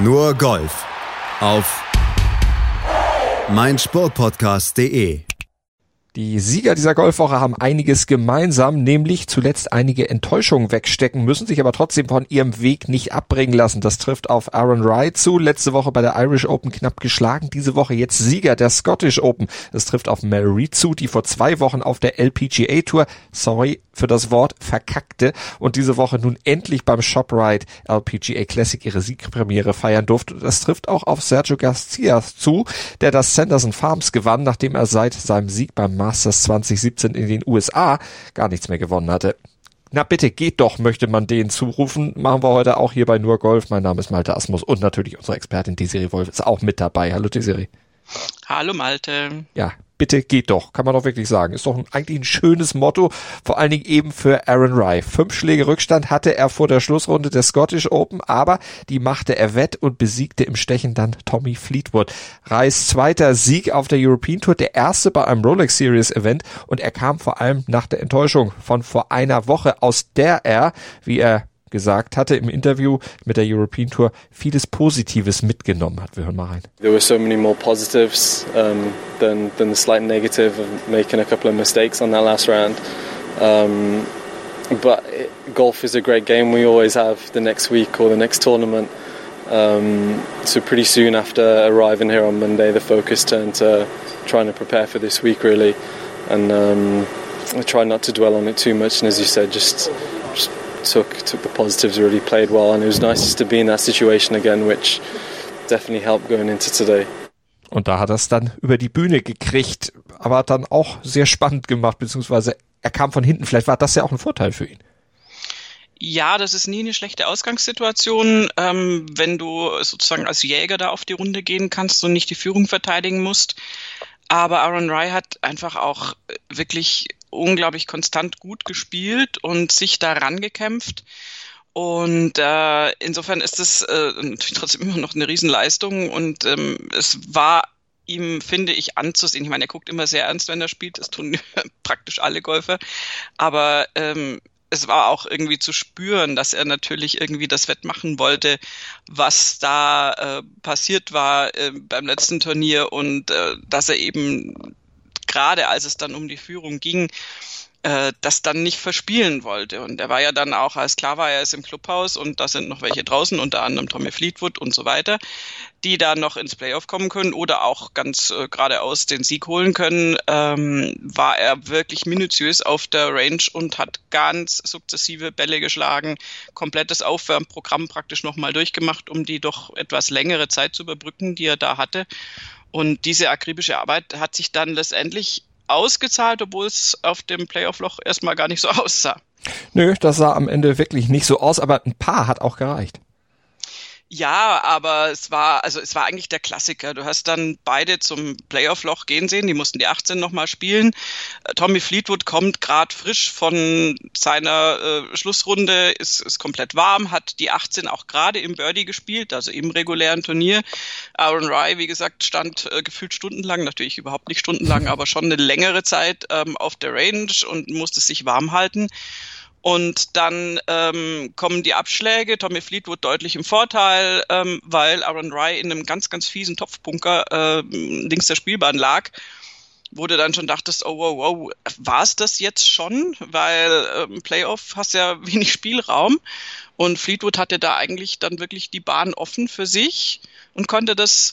Nur Golf auf meinsportpodcast.de die Sieger dieser Golfwoche haben einiges gemeinsam, nämlich zuletzt einige Enttäuschungen wegstecken, müssen sich aber trotzdem von ihrem Weg nicht abbringen lassen. Das trifft auf Aaron Wright zu, letzte Woche bei der Irish Open knapp geschlagen, diese Woche jetzt Sieger der Scottish Open. Das trifft auf Reed zu, die vor zwei Wochen auf der LPGA Tour, sorry für das Wort, verkackte und diese Woche nun endlich beim ShopRite LPGA Classic ihre Siegpremiere feiern durfte. Das trifft auch auf Sergio Garcia zu, der das Sanderson Farms gewann, nachdem er seit seinem Sieg beim Masters 2017 in den USA gar nichts mehr gewonnen hatte. Na bitte, geht doch, möchte man denen zurufen. Machen wir heute auch hier bei Nur Golf. Mein Name ist Malte Asmus und natürlich unsere Expertin Desiree Wolf ist auch mit dabei. Hallo Desiree. Hallo Malte. Ja, bitte geht doch, kann man doch wirklich sagen. Ist doch ein, eigentlich ein schönes Motto, vor allen Dingen eben für Aaron Rye. Fünf Schläge Rückstand hatte er vor der Schlussrunde der Scottish Open, aber die machte er wett und besiegte im Stechen dann Tommy Fleetwood. Ryes zweiter Sieg auf der European Tour, der erste bei einem Rolex Series Event und er kam vor allem nach der Enttäuschung von vor einer Woche, aus der er, wie er gesagt hatte im Interview mit der European Tour vieles Positives mitgenommen hat. Wir hören mal rein. There were so many more positives um, than, than the slight negative of making a couple of mistakes on that last round. Um, but golf is a great game. We always have the next week or the next tournament. Um, so pretty soon after arriving here on Monday, the focus turned to trying to prepare for this week really, and um, I try not to dwell on it too much. And as you said, just took took the positives, really played well, and it was nice to be in that situation again, which definitely helped going into today. Und da hat er es dann über die Bühne gekriegt, aber dann auch sehr spannend gemacht, beziehungsweise er kam von hinten. Vielleicht war das ja auch ein Vorteil für ihn. Ja, das ist nie eine schlechte Ausgangssituation, ähm, wenn du sozusagen als Jäger da auf die Runde gehen kannst und nicht die Führung verteidigen musst. Aber Aaron Rye hat einfach auch wirklich unglaublich konstant gut gespielt und sich daran gekämpft. Und äh, insofern ist es äh, natürlich trotzdem immer noch eine Riesenleistung und ähm, es war ihm, finde ich, anzusehen. Ich meine, er guckt immer sehr ernst, wenn er spielt. Das tun praktisch alle Golfer. Aber ähm, es war auch irgendwie zu spüren, dass er natürlich irgendwie das wettmachen wollte, was da äh, passiert war äh, beim letzten Turnier und äh, dass er eben gerade als es dann um die Führung ging, äh, das dann nicht verspielen wollte. Und er war ja dann auch, als klar war, er ist im Clubhaus und da sind noch welche draußen, unter anderem Tommy Fleetwood und so weiter, die da noch ins Playoff kommen können oder auch ganz äh, geradeaus den Sieg holen können, ähm, war er wirklich minutiös auf der Range und hat ganz sukzessive Bälle geschlagen, komplettes Aufwärmprogramm praktisch nochmal durchgemacht, um die doch etwas längere Zeit zu überbrücken, die er da hatte. Und diese akribische Arbeit hat sich dann letztendlich ausgezahlt, obwohl es auf dem Playoff-Loch erstmal gar nicht so aussah. Nö, das sah am Ende wirklich nicht so aus, aber ein paar hat auch gereicht. Ja, aber es war, also es war eigentlich der Klassiker. Du hast dann beide zum Playoff-Loch gehen sehen, die mussten die 18 nochmal spielen. Äh, Tommy Fleetwood kommt gerade frisch von seiner äh, Schlussrunde, ist, ist komplett warm, hat die 18 auch gerade im Birdie gespielt, also im regulären Turnier. Aaron Rye, wie gesagt, stand äh, gefühlt stundenlang, natürlich überhaupt nicht stundenlang, aber schon eine längere Zeit ähm, auf der Range und musste sich warm halten. Und dann ähm, kommen die Abschläge, Tommy Fleetwood deutlich im Vorteil, ähm, weil Aaron Rye in einem ganz, ganz fiesen Topfbunker äh, links der Spielbahn lag wo du dann schon dachtest, oh wow, wow, war es das jetzt schon? Weil ähm, Playoff hast ja wenig Spielraum. Und Fleetwood hatte da eigentlich dann wirklich die Bahn offen für sich und konnte das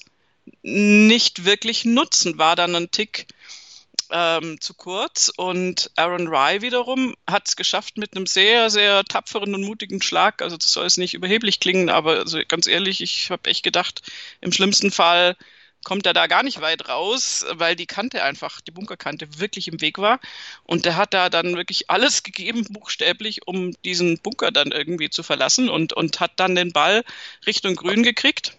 nicht wirklich nutzen, war dann ein Tick ähm, zu kurz. Und Aaron Rye wiederum hat es geschafft mit einem sehr, sehr tapferen und mutigen Schlag. Also das soll es nicht überheblich klingen, aber also ganz ehrlich, ich habe echt gedacht, im schlimmsten Fall kommt er da gar nicht weit raus, weil die Kante einfach, die Bunkerkante wirklich im Weg war. Und der hat da dann wirklich alles gegeben, buchstäblich, um diesen Bunker dann irgendwie zu verlassen und, und hat dann den Ball Richtung Grün gekriegt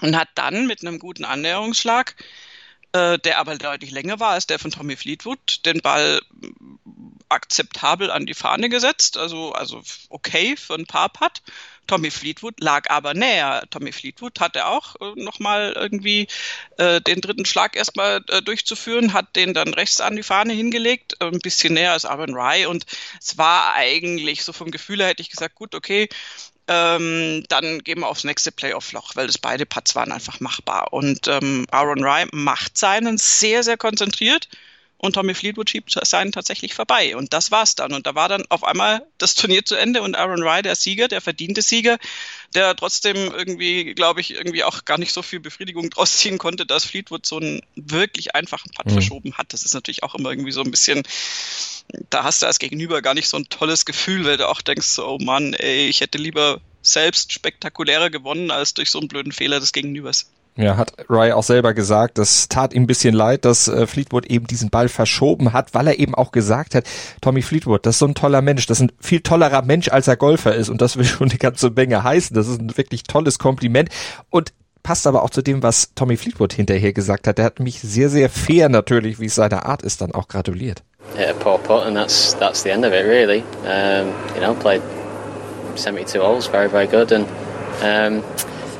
und hat dann mit einem guten Annäherungsschlag äh, der aber deutlich länger war als der von Tommy Fleetwood, den Ball akzeptabel an die Fahne gesetzt, also, also okay für ein paar Putt. Tommy Fleetwood lag aber näher. Tommy Fleetwood hatte auch äh, nochmal irgendwie äh, den dritten Schlag erstmal äh, durchzuführen, hat den dann rechts an die Fahne hingelegt, äh, ein bisschen näher als Aaron Rye und es war eigentlich so vom Gefühl her hätte ich gesagt, gut, okay, ähm, dann gehen wir aufs nächste Playoff-Loch, weil das beide Putts waren einfach machbar. Und ähm, Aaron Rye macht seinen sehr, sehr konzentriert und Tommy Fleetwood schiebt seinen tatsächlich vorbei. Und das war's dann. Und da war dann auf einmal das Turnier zu Ende und Aaron Rye der Sieger, der verdiente Sieger, der trotzdem irgendwie, glaube ich, irgendwie auch gar nicht so viel Befriedigung draus ziehen konnte, dass Fleetwood so einen wirklich einfachen Putt mhm. verschoben hat. Das ist natürlich auch immer irgendwie so ein bisschen, da hast du als Gegenüber gar nicht so ein tolles Gefühl, weil du auch denkst, oh Mann, ey, ich hätte lieber selbst spektakulärer gewonnen als durch so einen blöden Fehler des Gegenübers. Ja, hat Rye auch selber gesagt, das tat ihm ein bisschen leid, dass äh, Fleetwood eben diesen Ball verschoben hat, weil er eben auch gesagt hat, Tommy Fleetwood, das ist so ein toller Mensch, das ist ein viel tollerer Mensch, als er Golfer ist und das will schon eine ganze Menge heißen. Das ist ein wirklich tolles Kompliment und passt aber auch zu dem, was Tommy Fleetwood hinterher gesagt hat. Der hat mich sehr, sehr fair natürlich, wie es seine Art ist, dann auch gratuliert. Yeah, poor putt and that's that's the end of it really. Um, you know, played 72 holes, very very good and um,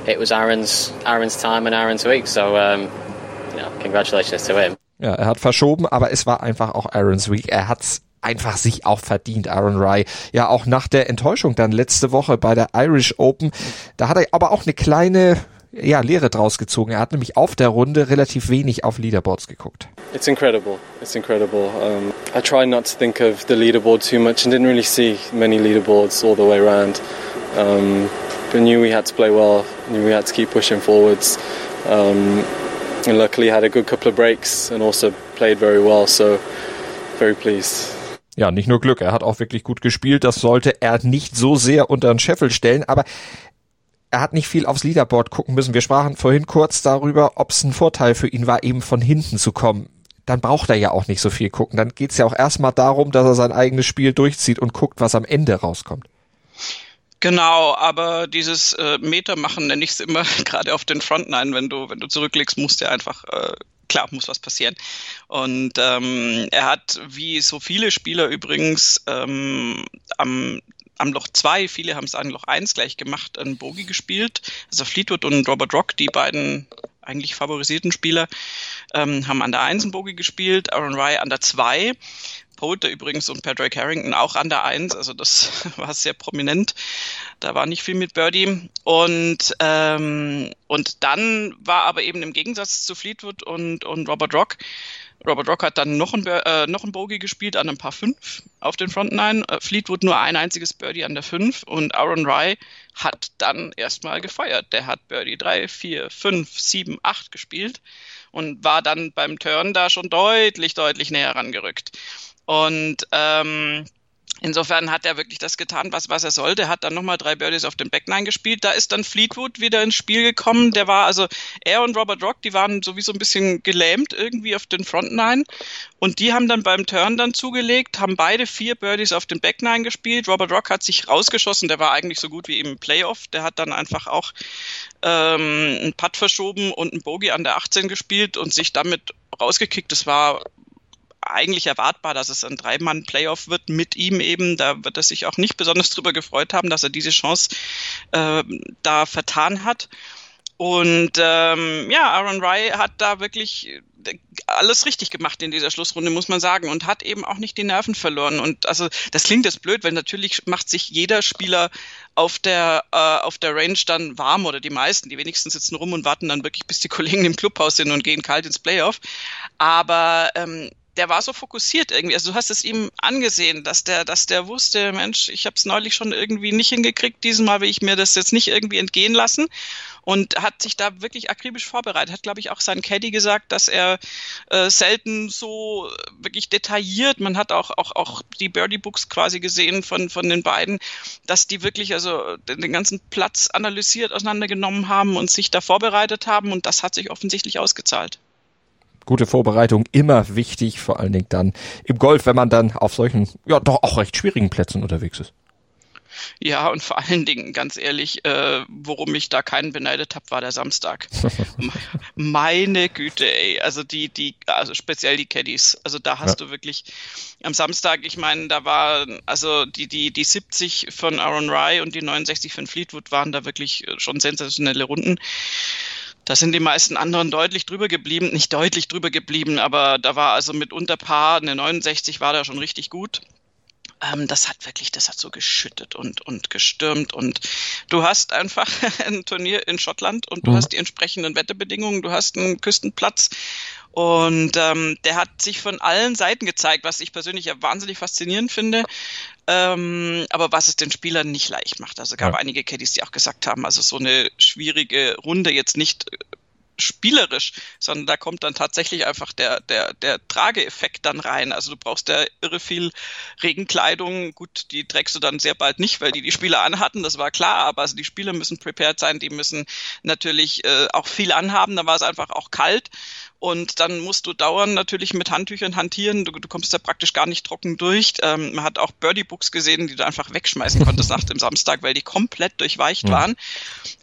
it was Aaron's Aaron's time and Aaron's week. So um, you know, congratulations to him. Ja, er hat verschoben, aber es war einfach auch Aaron's Week. Er hat's einfach sich auch verdient, Aaron Rye. Ja, auch nach der Enttäuschung dann letzte Woche bei der Irish Open. Da hat er aber auch eine kleine ja, Lehre draus gezogen. Er hat nämlich auf der Runde relativ wenig auf Leaderboards geguckt. It's incredible. It's incredible. Um, I try not to think of the leaderboard too much and didn't really see many leaderboards all the way around. Um, but knew we had to play well, we had to keep pushing forwards. Um, and luckily had a good couple of breaks and also played very well, so very pleased. Ja, nicht nur Glück, er hat auch wirklich gut gespielt. Das sollte er nicht so sehr unter den Scheffel stellen, aber er hat nicht viel aufs Leaderboard gucken müssen. Wir sprachen vorhin kurz darüber, ob es ein Vorteil für ihn war, eben von hinten zu kommen. Dann braucht er ja auch nicht so viel gucken. Dann geht's ja auch erstmal darum, dass er sein eigenes Spiel durchzieht und guckt, was am Ende rauskommt. Genau, aber dieses äh, Meter machen nenne ich es immer gerade auf den Frontline, wenn du wenn du zurücklegst, musst du einfach äh, klar muss was passieren. Und ähm, er hat wie so viele Spieler übrigens ähm, am am Loch 2, viele haben es an Loch 1 gleich gemacht, einen Bogie gespielt. Also Fleetwood und Robert Rock, die beiden eigentlich favorisierten Spieler, ähm, haben an der 1 einen Bogie gespielt, Aaron Rye an der 2. Pote übrigens und Patrick Harrington auch an der Eins, also das war sehr prominent. Da war nicht viel mit Birdie. Und, ähm, und dann war aber eben im Gegensatz zu Fleetwood und, und Robert Rock, Robert Rock hat dann noch ein, äh, noch ein Bogey gespielt an ein paar fünf auf den Front Nine. Äh, Fleetwood nur ein einziges Birdie an der fünf und Aaron Rye hat dann erstmal gefeuert. Der hat Birdie drei, vier, fünf, sieben, acht gespielt und war dann beim Turn da schon deutlich, deutlich näher rangerückt. Und ähm, Insofern hat er wirklich das getan, was, was er sollte. Hat dann nochmal drei Birdies auf dem Backline gespielt. Da ist dann Fleetwood wieder ins Spiel gekommen. Der war also, er und Robert Rock, die waren sowieso ein bisschen gelähmt irgendwie auf den Frontline. Und die haben dann beim Turn dann zugelegt, haben beide vier Birdies auf den Backline gespielt. Robert Rock hat sich rausgeschossen. Der war eigentlich so gut wie im Playoff. Der hat dann einfach auch ähm, einen Putt verschoben und einen Bogey an der 18 gespielt und sich damit rausgekickt. Das war eigentlich erwartbar, dass es ein Dreimann-Playoff wird mit ihm eben. Da wird er sich auch nicht besonders drüber gefreut haben, dass er diese Chance äh, da vertan hat. Und ähm, ja, Aaron Rye hat da wirklich alles richtig gemacht in dieser Schlussrunde, muss man sagen, und hat eben auch nicht die Nerven verloren. Und also das klingt jetzt blöd, weil natürlich macht sich jeder Spieler auf der äh, auf der Range dann warm oder die meisten, die wenigsten sitzen rum und warten dann wirklich, bis die Kollegen im Clubhaus sind und gehen kalt ins Playoff. Aber ähm, der war so fokussiert irgendwie. Also du hast es ihm angesehen, dass der, dass der wusste, Mensch, ich habe es neulich schon irgendwie nicht hingekriegt. Diesmal will ich mir das jetzt nicht irgendwie entgehen lassen und hat sich da wirklich akribisch vorbereitet. Hat, glaube ich, auch sein Caddy gesagt, dass er äh, selten so wirklich detailliert. Man hat auch auch auch die Birdie Books quasi gesehen von von den beiden, dass die wirklich also den ganzen Platz analysiert auseinandergenommen haben und sich da vorbereitet haben und das hat sich offensichtlich ausgezahlt gute Vorbereitung immer wichtig, vor allen Dingen dann im Golf, wenn man dann auf solchen, ja, doch auch recht schwierigen Plätzen unterwegs ist. Ja, und vor allen Dingen, ganz ehrlich, äh, worum ich da keinen beneidet habe, war der Samstag. Meine Güte, ey. Also die, die, also speziell die Caddies. Also da hast ja. du wirklich am Samstag, ich meine, da war, also die, die, die 70 von Aaron Rye und die 69 von Fleetwood waren da wirklich schon sensationelle Runden. Da sind die meisten anderen deutlich drüber geblieben, nicht deutlich drüber geblieben, aber da war also mit unter Paar, eine 69 war da schon richtig gut. ähm, das hat wirklich, das hat so geschüttet und, und gestürmt und du hast einfach ein Turnier in Schottland und du mhm. hast die entsprechenden Wetterbedingungen, du hast einen Küstenplatz und ähm, der hat sich von allen Seiten gezeigt, was ich persönlich ja wahnsinnig faszinierend finde. Ähm, aber was es den Spielern nicht leicht macht. Also gab ja. einige Caddies, die auch gesagt haben, also so eine schwierige Runde jetzt nicht spielerisch, sondern da kommt dann tatsächlich einfach der, der, der Trageeffekt dann rein. Also du brauchst ja irre viel Regenkleidung. Gut, die trägst du dann sehr bald nicht, weil die die Spieler anhatten, das war klar, aber also die Spieler müssen prepared sein, die müssen natürlich äh, auch viel anhaben, da war es einfach auch kalt und dann musst du dauernd natürlich mit Handtüchern hantieren. Du, du kommst da praktisch gar nicht trocken durch. Ähm, man hat auch Birdie-Books gesehen, die du einfach wegschmeißen konntest nach dem Samstag, weil die komplett durchweicht ja. waren.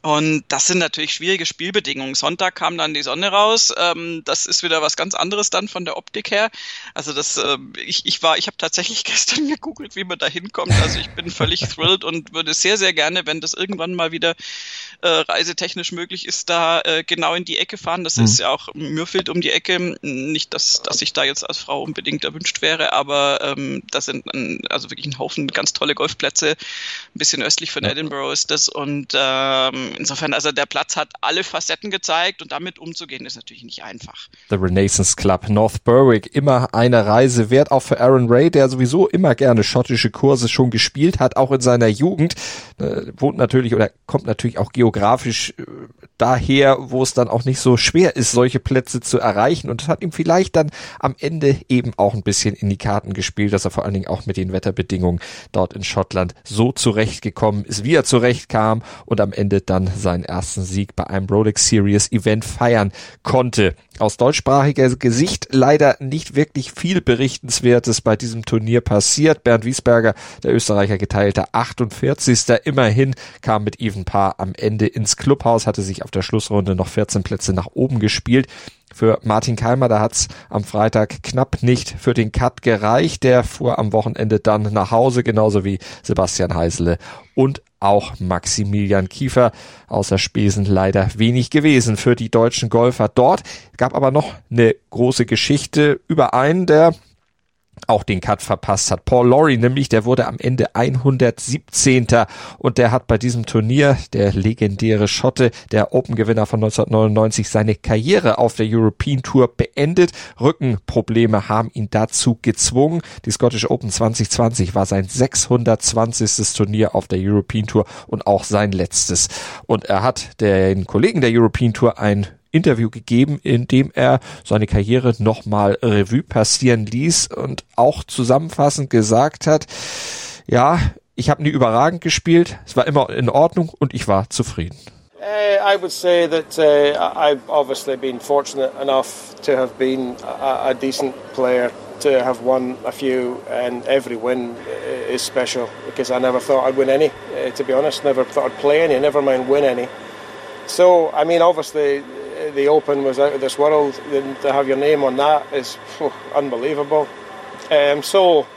Und das sind natürlich schwierige Spielbedingungen. Sonntag kam dann die Sonne raus. Ähm, das ist wieder was ganz anderes dann von der Optik her. Also das, äh, ich, ich war, ich habe tatsächlich gestern gegoogelt, wie man da hinkommt. Also ich bin völlig thrilled und würde sehr, sehr gerne, wenn das irgendwann mal wieder äh, reisetechnisch möglich ist, da äh, genau in die Ecke fahren. Das mhm. ist ja auch Mürfield um die Ecke. Nicht, dass, dass ich da jetzt als Frau unbedingt erwünscht wäre, aber ähm, das sind ein, also wirklich ein Haufen ganz tolle Golfplätze. Ein bisschen östlich von ja. Edinburgh ist das. Und ähm, insofern, also der Platz hat alle Facetten gezeigt und damit umzugehen ist natürlich nicht einfach. The Renaissance Club North Berwick, immer eine Reise wert, auch für Aaron Ray, der sowieso immer gerne schottische Kurse schon gespielt hat, auch in seiner Jugend. Äh, wohnt natürlich oder kommt natürlich auch geografisch äh, daher, wo es dann auch nicht so schwer ist, solche Plätze zu erreichen. Und das hat ihm vielleicht dann am Ende eben auch ein bisschen in die Karten gespielt, dass er vor allen Dingen auch mit den Wetterbedingungen dort in Schottland so zurechtgekommen ist, wie er zurechtkam und am Ende dann seinen ersten Sieg bei einem Rolex Series Event feiern konnte. Aus deutschsprachiger Gesicht leider nicht wirklich viel Berichtenswertes bei diesem Turnier passiert. Bernd Wiesberger, der Österreicher geteilter 48. immerhin, kam mit Even Paar am Ende ins Clubhaus, hatte sich auf der Schlussrunde noch 14 Plätze nach oben gespielt. Für Martin Keimer, da hat's am Freitag knapp nicht für den Cut gereicht. Der fuhr am Wochenende dann nach Hause, genauso wie Sebastian Heisele und auch Maximilian Kiefer. Außer Spesen leider wenig gewesen für die deutschen Golfer dort. Gab aber noch eine große Geschichte über einen, der auch den Cut verpasst hat. Paul Laurie nämlich, der wurde am Ende 117. und der hat bei diesem Turnier, der legendäre Schotte, der Open-Gewinner von 1999, seine Karriere auf der European Tour beendet. Rückenprobleme haben ihn dazu gezwungen. Die Scottish Open 2020 war sein 620. Turnier auf der European Tour und auch sein letztes. Und er hat den Kollegen der European Tour ein Interview gegeben, in dem er seine Karriere nochmal Revue passieren ließ und auch zusammenfassend gesagt hat, ja, ich habe nie überragend gespielt, es war immer in Ordnung und ich war zufrieden. Uh, I would say that uh, I've obviously been fortunate enough to have been a, a decent player, to have won a few, and every win is special because I never thought I'd win any, uh, to be honest. Never thought I'd play any, never mind win any. So, I mean, obviously, the Open was out of this world. To have your name on that is oh, unbelievable. Um, so,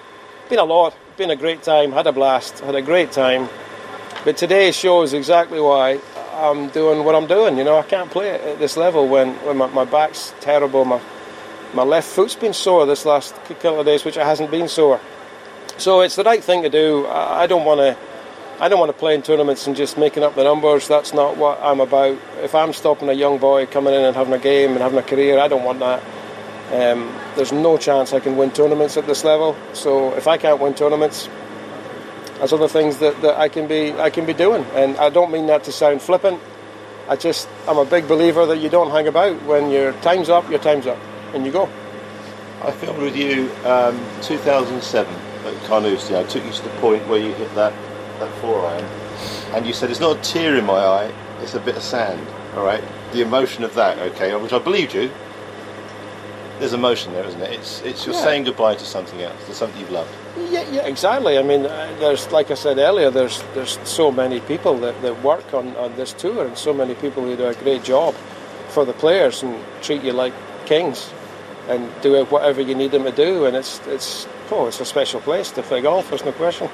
been a lot, been a great time, had a blast, had a great time. But today shows exactly why I'm doing what I'm doing. You know, I can't play it at this level when, when my, my back's terrible. My my left foot's been sore this last couple of days, which it hasn't been sore. So it's the right thing to do. I, I don't want to I don't want to play in tournaments and just making up the numbers. That's not what I'm about. If I'm stopping a young boy coming in and having a game and having a career, I don't want that. Um, there's no chance I can win tournaments at this level. So if I can't win tournaments, there's other things that, that I can be I can be doing. And I don't mean that to sound flippant. I just I'm a big believer that you don't hang about. When your time's up, your time's up, and you go. I filmed with you um, 2007 at Carnoustie. I took you to the point where you hit that that four iron, and you said it's not a tear in my eye, it's a bit of sand. All right, the emotion of that, okay, which I believed you. There's emotion there, isn't it? It's it's you're yeah. saying goodbye to something else, to something you've loved. Yeah, yeah, exactly. I mean, uh, there's like I said earlier, there's there's so many people that, that work on, on this tour, and so many people who do a great job for the players and treat you like kings, and do whatever you need them to do. And it's it's oh, it's a special place to play golf. There's no question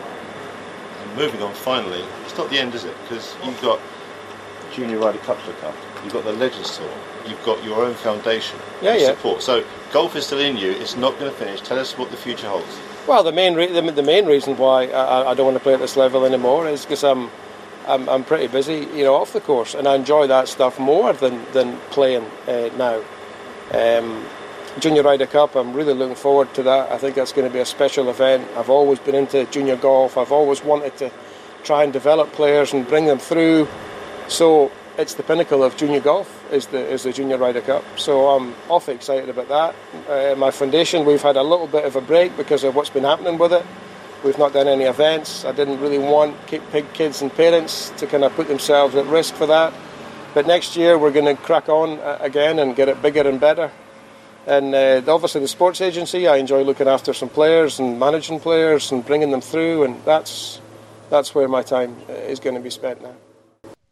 moving on finally, it's not the end, is it? Because you've got Junior Ryder Cup to look you've got the Legends Tour, you've got your own foundation yeah, yeah. support. So golf is still in you, it's not going to finish. Tell us what the future holds. Well, the main re- the, the main reason why I, I don't want to play at this level anymore is because I'm, I'm I'm pretty busy, you know, off the course, and I enjoy that stuff more than than playing uh, now. Um, Junior Ryder Cup, I'm really looking forward to that. I think that's going to be a special event. I've always been into junior golf. I've always wanted to try and develop players and bring them through. So it's the pinnacle of junior golf is the is the Junior Ryder Cup. So I'm awfully excited about that. Uh, my foundation, we've had a little bit of a break because of what's been happening with it. We've not done any events. I didn't really want kids and parents to kind of put themselves at risk for that. But next year we're going to crack on uh, again and get it bigger and better. And uh, obviously the sports agency, I enjoy looking after some players and managing players and bringing them through, and that's that's where my time uh, is going to be spent now.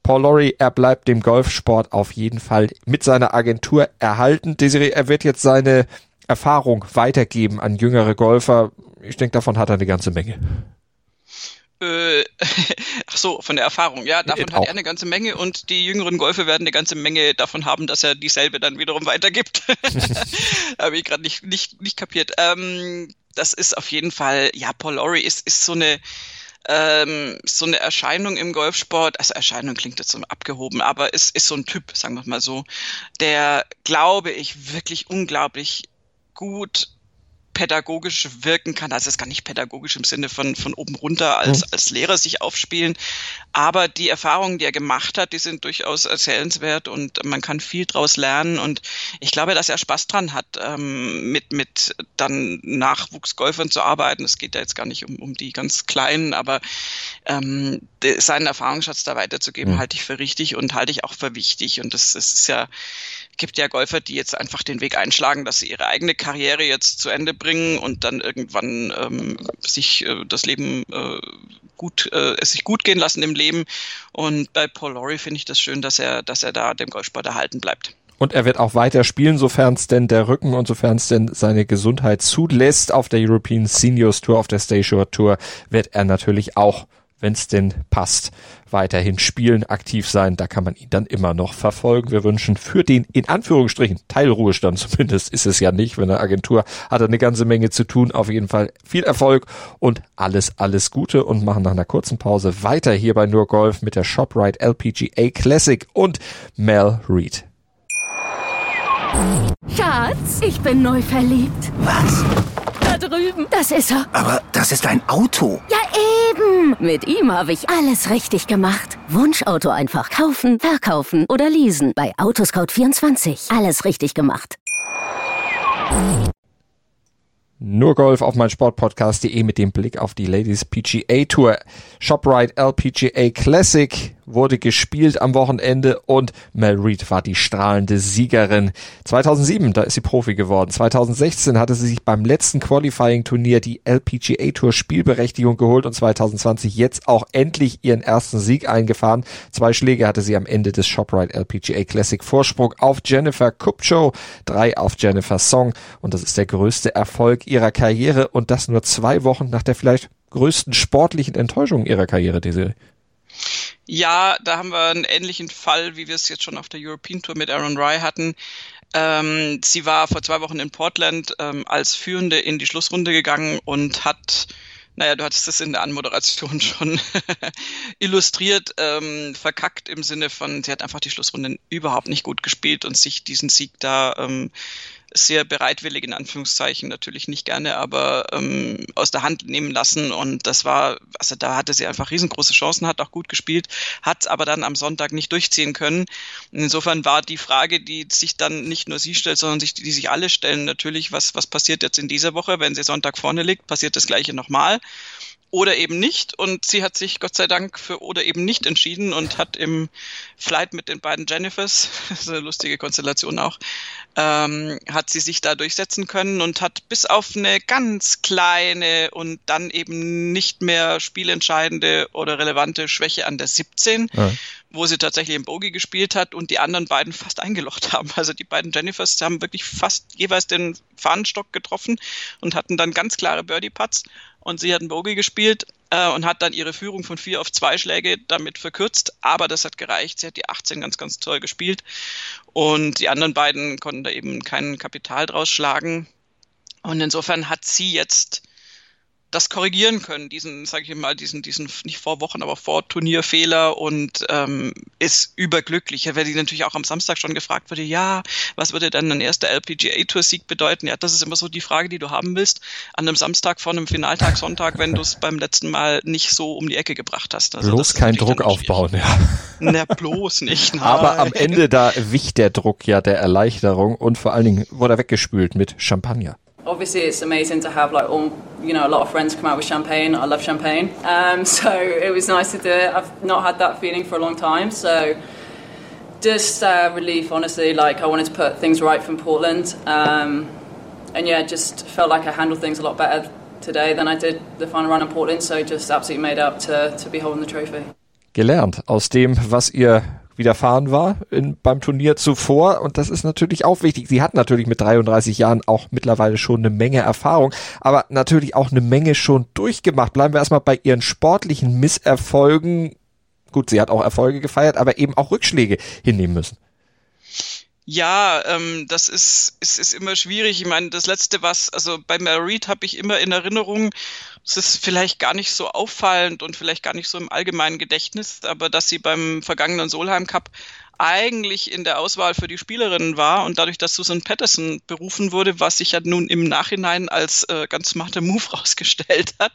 Paul Lawrie, er bleibt dem Golfsport auf jeden Fall mit seiner Agentur erhalten. Desiree, er wird jetzt seine Erfahrung weitergeben an jüngere Golfer. Ich denke, davon hat er eine ganze Menge. Äh, ach so, von der Erfahrung. Ja, davon hat er eine ganze Menge und die jüngeren Golfer werden eine ganze Menge davon haben, dass er dieselbe dann wiederum weitergibt. Habe ich gerade nicht, nicht, nicht kapiert. Ähm, das ist auf jeden Fall, ja, Paul Lawrie ist, ist so eine, ähm, so eine Erscheinung im Golfsport, also Erscheinung klingt jetzt so abgehoben, aber es ist so ein Typ, sagen wir mal so, der, glaube ich, wirklich unglaublich gut pädagogisch wirken kann. Also es ist gar nicht pädagogisch im Sinne von, von oben runter als, mhm. als Lehrer sich aufspielen. Aber die Erfahrungen, die er gemacht hat, die sind durchaus erzählenswert und man kann viel draus lernen. Und ich glaube, dass er Spaß dran hat, ähm, mit, mit dann Nachwuchsgolfern zu arbeiten. Es geht ja jetzt gar nicht um, um die ganz Kleinen, aber ähm, seinen Erfahrungsschatz da weiterzugeben, mhm. halte ich für richtig und halte ich auch für wichtig. Und das, das ist ja gibt ja Golfer, die jetzt einfach den Weg einschlagen, dass sie ihre eigene Karriere jetzt zu Ende bringen und dann irgendwann ähm, sich äh, das Leben äh, gut, äh, es sich gut gehen lassen im Leben. Und bei Paul Lawrie finde ich das schön, dass er, dass er da dem Golfsport erhalten bleibt. Und er wird auch weiter spielen, sofern es denn der Rücken und sofern es denn seine Gesundheit zulässt. Auf der European Seniors Tour, auf der Stay Shore Tour wird er natürlich auch wenn es denn passt, weiterhin spielen, aktiv sein. Da kann man ihn dann immer noch verfolgen. Wir wünschen für den, in Anführungsstrichen, Teilruhestand zumindest ist es ja nicht, wenn eine Agentur hat er eine ganze Menge zu tun. Auf jeden Fall viel Erfolg und alles, alles Gute und machen nach einer kurzen Pause weiter hier bei Nur Golf mit der ShopRite LPGA Classic und Mel Reed. Schatz, ich bin neu verliebt. Was? Da drüben. Das ist er. Aber das ist ein Auto. Ja, eben. Mit ihm habe ich alles richtig gemacht. Wunschauto einfach kaufen, verkaufen oder leasen. Bei Autoscout24. Alles richtig gemacht. Nur Golf auf mein Sportpodcast.de mit dem Blick auf die Ladies PGA Tour. ShopRite LPGA Classic wurde gespielt am Wochenende und Mel Reed war die strahlende Siegerin. 2007, da ist sie Profi geworden. 2016 hatte sie sich beim letzten Qualifying-Turnier die LPGA Tour Spielberechtigung geholt und 2020 jetzt auch endlich ihren ersten Sieg eingefahren. Zwei Schläge hatte sie am Ende des ShopRite LPGA Classic Vorsprung auf Jennifer Kupcho, drei auf Jennifer Song und das ist der größte Erfolg ihrer Karriere und das nur zwei Wochen nach der vielleicht größten sportlichen Enttäuschung ihrer Karriere, diese ja, da haben wir einen ähnlichen Fall, wie wir es jetzt schon auf der European Tour mit Aaron Rye hatten. Ähm, sie war vor zwei Wochen in Portland ähm, als Führende in die Schlussrunde gegangen und hat, naja, du hattest das in der Anmoderation schon illustriert, ähm, verkackt im Sinne von, sie hat einfach die Schlussrunde überhaupt nicht gut gespielt und sich diesen Sieg da ähm, sehr bereitwillig in Anführungszeichen, natürlich nicht gerne, aber ähm, aus der Hand nehmen lassen. Und das war, also da hatte sie einfach riesengroße Chancen, hat auch gut gespielt, hat aber dann am Sonntag nicht durchziehen können. Insofern war die Frage, die sich dann nicht nur sie stellt, sondern sich, die sich alle stellen, natürlich, was, was passiert jetzt in dieser Woche, wenn sie Sonntag vorne liegt, passiert das gleiche nochmal oder eben nicht. Und sie hat sich Gott sei Dank für oder eben nicht entschieden und hat im Flight mit den beiden Jennifers, das ist eine lustige Konstellation auch, ähm, hat sie sich da durchsetzen können und hat bis auf eine ganz kleine und dann eben nicht mehr spielentscheidende oder relevante Schwäche an der 17, ja. wo sie tatsächlich im Bogey gespielt hat und die anderen beiden fast eingelocht haben. Also die beiden Jennifers haben wirklich fast jeweils den Fahnenstock getroffen und hatten dann ganz klare Birdie-Putts und sie hat einen Bogey gespielt äh, und hat dann ihre Führung von vier auf zwei Schläge damit verkürzt, aber das hat gereicht. Sie hat die 18 ganz, ganz toll gespielt und die anderen beiden konnten da eben kein Kapital draus schlagen. Und insofern hat sie jetzt das korrigieren können, diesen, sage ich mal, diesen, diesen nicht vor Wochen, aber vor Turnierfehler und ähm, ist überglücklich. Er werde natürlich auch am Samstag schon gefragt wurde, ja, was würde dann ein erster LPGA-Tour-Sieg bedeuten? Ja, das ist immer so die Frage, die du haben willst, an einem Samstag vor einem Finaltag Sonntag, wenn du es beim letzten Mal nicht so um die Ecke gebracht hast. Also bloß keinen Druck aufbauen, ja. Na, bloß nicht. Nein. Aber am Ende da wich der Druck ja der Erleichterung und vor allen Dingen wurde er weggespült mit Champagner. Obviously it's amazing to have like all you know a lot of friends come out with champagne. I love champagne. Um, so it was nice to do it. I've not had that feeling for a long time. So just uh, relief honestly. Like i wanted to put things right from portland. Um, and yeah just felt like i handled things a lot better today than i did the final run in portland. So just absolutely made up to, to be holding the trophy. Gelernt aus dem was ihr widerfahren war in, beim Turnier zuvor. Und das ist natürlich auch wichtig. Sie hat natürlich mit 33 Jahren auch mittlerweile schon eine Menge Erfahrung, aber natürlich auch eine Menge schon durchgemacht. Bleiben wir erstmal bei ihren sportlichen Misserfolgen. Gut, sie hat auch Erfolge gefeiert, aber eben auch Rückschläge hinnehmen müssen. Ja, ähm, das ist, ist, ist immer schwierig. Ich meine, das letzte, was, also bei Mel Reed habe ich immer in Erinnerung, es ist vielleicht gar nicht so auffallend und vielleicht gar nicht so im allgemeinen Gedächtnis, aber dass sie beim vergangenen Solheim Cup eigentlich in der Auswahl für die Spielerinnen war und dadurch, dass Susan Patterson berufen wurde, was sich ja nun im Nachhinein als äh, ganz smarter Move rausgestellt hat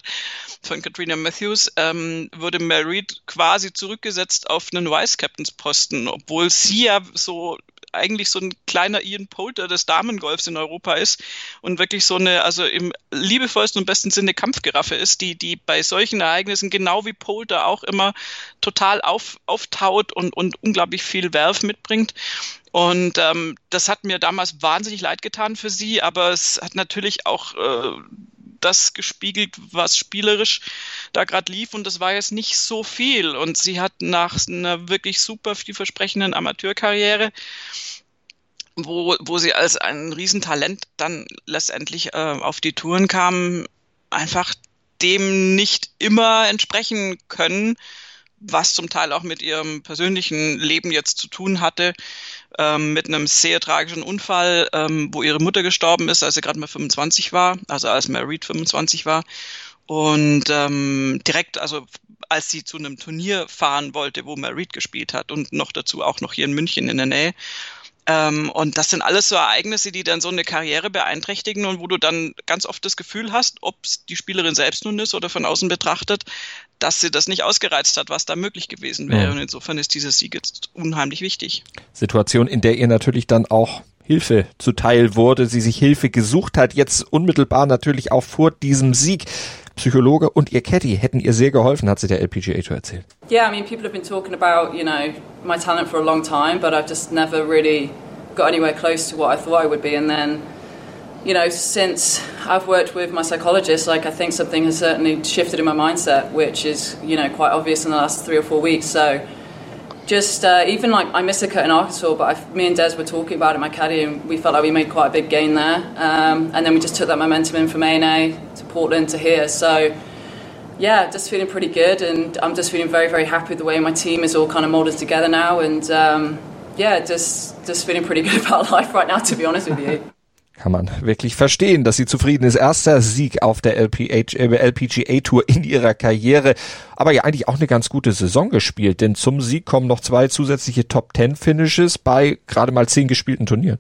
von Katrina Matthews, ähm, wurde Mel Reed quasi zurückgesetzt auf einen Vice-Captains-Posten, obwohl sie ja so eigentlich so ein kleiner Ian Poulter des Damengolfs in Europa ist und wirklich so eine, also im liebevollsten und besten Sinne Kampfgeraffe ist, die, die bei solchen Ereignissen genau wie Poulter auch immer total auf, auftaut und, und unglaublich viel Werf mitbringt. Und ähm, das hat mir damals wahnsinnig leid getan für sie, aber es hat natürlich auch äh, das gespiegelt, was spielerisch da gerade lief und das war jetzt nicht so viel. Und sie hat nach einer wirklich super vielversprechenden Amateurkarriere wo, wo sie als ein Riesentalent dann letztendlich äh, auf die Touren kam, einfach dem nicht immer entsprechen können, was zum Teil auch mit ihrem persönlichen Leben jetzt zu tun hatte ähm, mit einem sehr tragischen Unfall, ähm, wo ihre Mutter gestorben ist, als sie gerade mal 25 war, also als Mary Reed 25 war. Und ähm, direkt, also als sie zu einem Turnier fahren wollte, wo Mary Reed gespielt hat und noch dazu auch noch hier in München in der Nähe. Ähm, und das sind alles so Ereignisse, die dann so eine Karriere beeinträchtigen und wo du dann ganz oft das Gefühl hast, ob es die Spielerin selbst nun ist oder von außen betrachtet, dass sie das nicht ausgereizt hat, was da möglich gewesen wäre. Ja. Und insofern ist dieser Sieg jetzt unheimlich wichtig. Situation, in der ihr natürlich dann auch Hilfe zuteil wurde, sie sich Hilfe gesucht hat, jetzt unmittelbar natürlich auch vor diesem Sieg. Psychologe und ihr Caddy hätten ihr sehr geholfen, hat sie der LPGA Tour erzählt. Yeah, I mean, people have been talking about, you know, my talent for a long time, but I've just never really got anywhere close to what I thought I would be. And then, you know, since I've worked with my psychologist, like I think something has certainly shifted in my mindset, which is, you know, quite obvious in the last three or four weeks. So just uh, even like I missed a cut in Arkansas, but I, me and Des were talking about it, my caddy, and we felt like we made quite a big gain there. Um, and then we just took that momentum in from ANA to Portland to here. So yeah, just feeling pretty good, and I'm just feeling very, very happy with the way my team is all kind of molded together now, and um, yeah, just just feeling pretty good about life right now, to be honest with you. Kann man wirklich verstehen, dass sie zufrieden ist. Erster Sieg auf der LPH, äh, LPGA Tour in ihrer Karriere. Aber ja eigentlich auch eine ganz gute Saison gespielt, denn zum Sieg kommen noch zwei zusätzliche Top Ten Finishes bei gerade mal zehn gespielten Turnieren.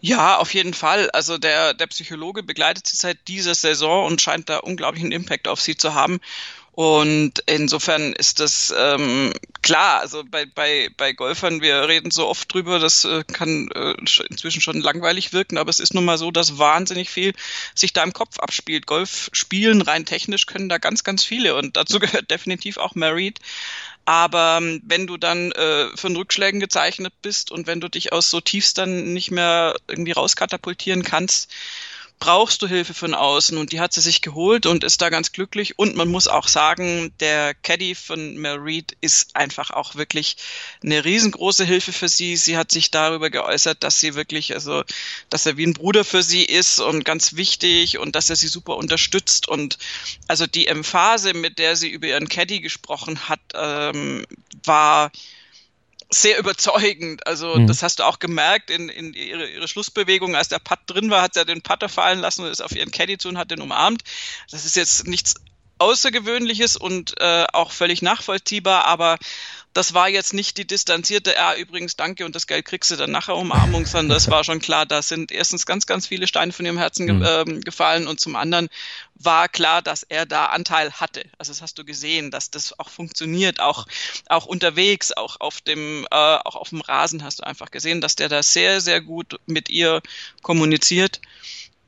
Ja, auf jeden Fall. Also der, der Psychologe begleitet sie seit dieser Saison und scheint da unglaublichen Impact auf sie zu haben. Und insofern ist das ähm, klar, also bei, bei, bei Golfern, wir reden so oft drüber, das äh, kann äh, inzwischen schon langweilig wirken, aber es ist nun mal so, dass wahnsinnig viel sich da im Kopf abspielt. Golf spielen rein technisch können da ganz, ganz viele und dazu gehört definitiv auch Married. Aber ähm, wenn du dann äh, von Rückschlägen gezeichnet bist und wenn du dich aus so Tiefs dann nicht mehr irgendwie rauskatapultieren kannst, brauchst du Hilfe von außen? Und die hat sie sich geholt und ist da ganz glücklich. Und man muss auch sagen, der Caddy von Mel Reed ist einfach auch wirklich eine riesengroße Hilfe für sie. Sie hat sich darüber geäußert, dass sie wirklich, also, dass er wie ein Bruder für sie ist und ganz wichtig und dass er sie super unterstützt. Und also die Emphase, mit der sie über ihren Caddy gesprochen hat, ähm, war sehr überzeugend. Also mhm. das hast du auch gemerkt in, in ihre, ihre Schlussbewegung, als der Putt drin war, hat sie den Putter fallen lassen und ist auf ihren Caddy zu und hat den umarmt. Das ist jetzt nichts Außergewöhnliches und äh, auch völlig nachvollziehbar, aber das war jetzt nicht die distanzierte, ja, übrigens danke und das Geld kriegst du dann nachher Umarmung, sondern das war schon klar, da sind erstens ganz, ganz viele Steine von ihrem Herzen ge äh, gefallen und zum anderen war klar, dass er da Anteil hatte. Also das hast du gesehen, dass das auch funktioniert, auch, auch unterwegs, auch auf dem, äh, auch auf dem Rasen hast du einfach gesehen, dass der da sehr, sehr gut mit ihr kommuniziert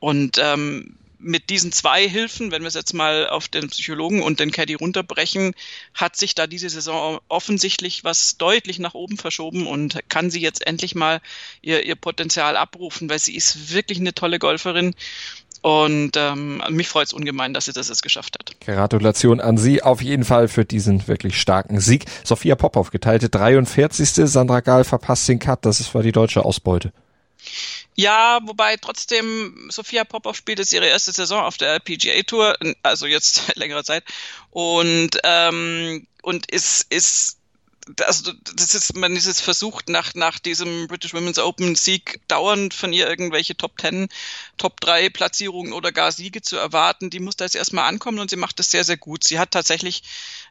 und ähm, mit diesen zwei Hilfen, wenn wir es jetzt mal auf den Psychologen und den Caddy runterbrechen, hat sich da diese Saison offensichtlich was deutlich nach oben verschoben und kann sie jetzt endlich mal ihr, ihr Potenzial abrufen, weil sie ist wirklich eine tolle Golferin. Und ähm, mich freut es ungemein, dass sie das jetzt geschafft hat. Gratulation an Sie auf jeden Fall für diesen wirklich starken Sieg. Sophia Popov geteilte 43. Sandra Gahl verpasst den Cut. Das war die deutsche Ausbeute. Ja, wobei trotzdem Sophia Popov spielt jetzt ihre erste Saison auf der PGA Tour, also jetzt längere Zeit und ähm, und ist ist also das ist, man ist jetzt versucht, nach, nach diesem British Women's Open Sieg dauernd von ihr irgendwelche Top 10, Top 3 Platzierungen oder gar Siege zu erwarten. Die muss da jetzt erstmal ankommen und sie macht das sehr, sehr gut. Sie hat tatsächlich